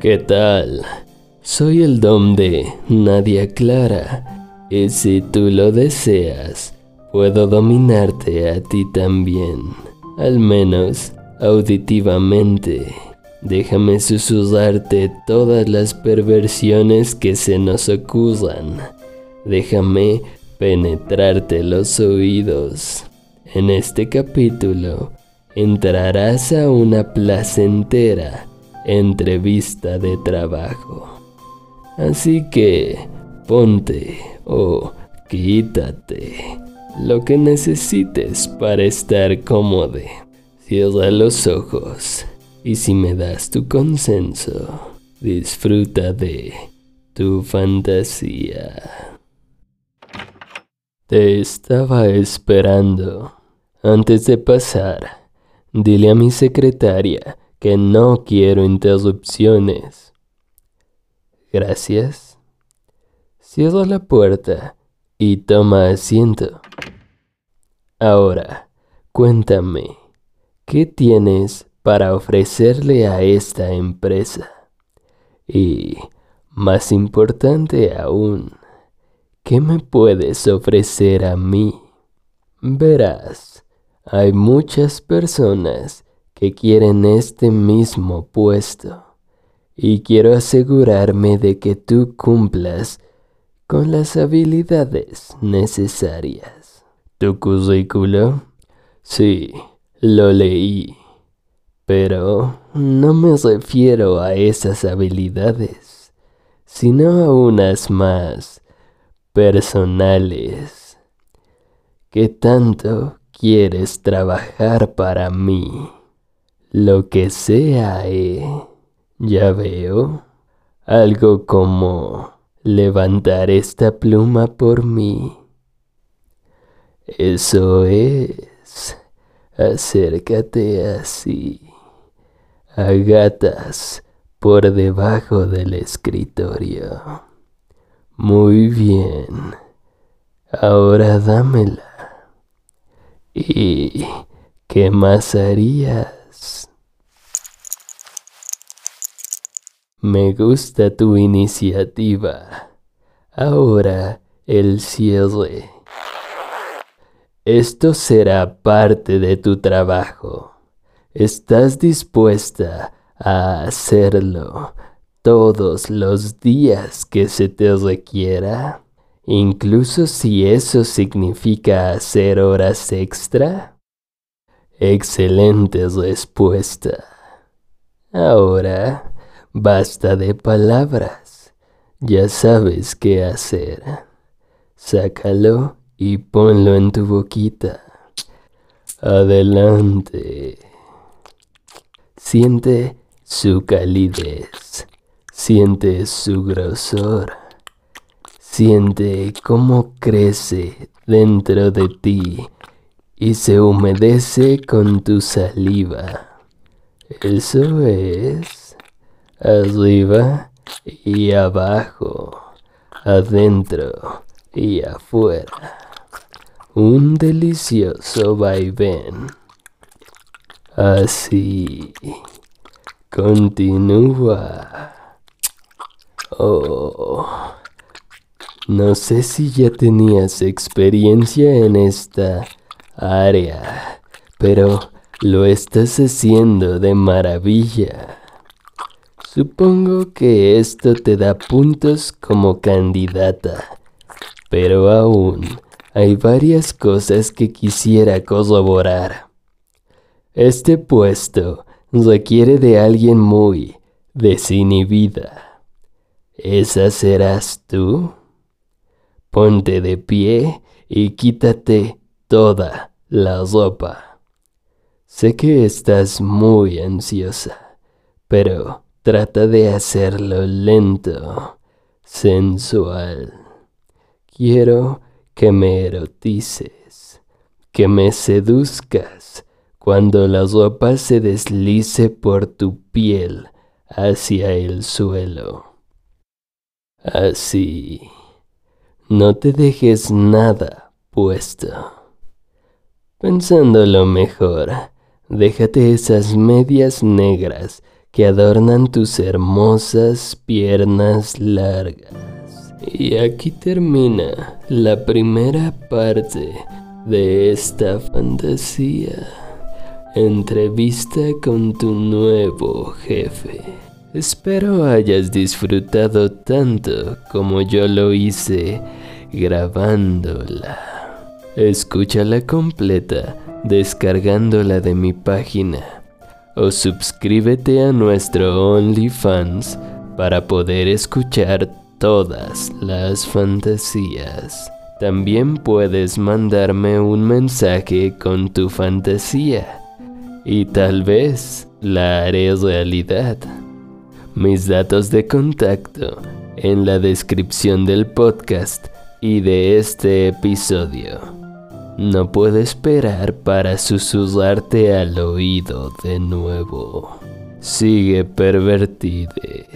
¿Qué tal? Soy el dom de Nadia Clara. Y si tú lo deseas, puedo dominarte a ti también. Al menos auditivamente. Déjame susurrarte todas las perversiones que se nos ocurran. Déjame penetrarte los oídos. En este capítulo entrarás a una placentera entrevista de trabajo. Así que ponte o quítate lo que necesites para estar cómodo. Cierra los ojos y si me das tu consenso, disfruta de tu fantasía. Te estaba esperando. Antes de pasar, dile a mi secretaria que no quiero interrupciones. Gracias. Cierra la puerta y toma asiento. Ahora, cuéntame, ¿qué tienes para ofrecerle a esta empresa? Y, más importante aún, ¿qué me puedes ofrecer a mí? Verás, hay muchas personas que quieren este mismo puesto y quiero asegurarme de que tú cumplas con las habilidades necesarias. ¿Tu currículo? Sí, lo leí, pero no me refiero a esas habilidades, sino a unas más personales. ¿Qué tanto quieres trabajar para mí? Lo que sea, eh. Ya veo. Algo como levantar esta pluma por mí. Eso es. Acércate así. A por debajo del escritorio. Muy bien. Ahora dámela. ¿Y qué más harías? Me gusta tu iniciativa. Ahora el cierre. Esto será parte de tu trabajo. ¿Estás dispuesta a hacerlo todos los días que se te requiera? Incluso si eso significa hacer horas extra? Excelente respuesta. Ahora Basta de palabras. Ya sabes qué hacer. Sácalo y ponlo en tu boquita. Adelante. Siente su calidez. Siente su grosor. Siente cómo crece dentro de ti y se humedece con tu saliva. Eso es arriba y abajo, adentro y afuera. Un delicioso vaivén. Así. Continúa. Oh. No sé si ya tenías experiencia en esta área, pero lo estás haciendo de maravilla. Supongo que esto te da puntos como candidata, pero aún hay varias cosas que quisiera corroborar. Este puesto requiere de alguien muy desinhibida. ¿Esa serás tú? Ponte de pie y quítate toda la ropa. Sé que estás muy ansiosa, pero Trata de hacerlo lento, sensual. Quiero que me erotices, que me seduzcas cuando la ropa se deslice por tu piel hacia el suelo. Así. No te dejes nada puesto. Pensándolo mejor, déjate esas medias negras que adornan tus hermosas piernas largas. Y aquí termina la primera parte de esta fantasía. Entrevista con tu nuevo jefe. Espero hayas disfrutado tanto como yo lo hice grabándola. Escúchala completa descargándola de mi página o suscríbete a nuestro OnlyFans para poder escuchar todas las fantasías. También puedes mandarme un mensaje con tu fantasía y tal vez la haré realidad. Mis datos de contacto en la descripción del podcast y de este episodio. No puedo esperar para susurrarte al oído de nuevo. Sigue pervertide.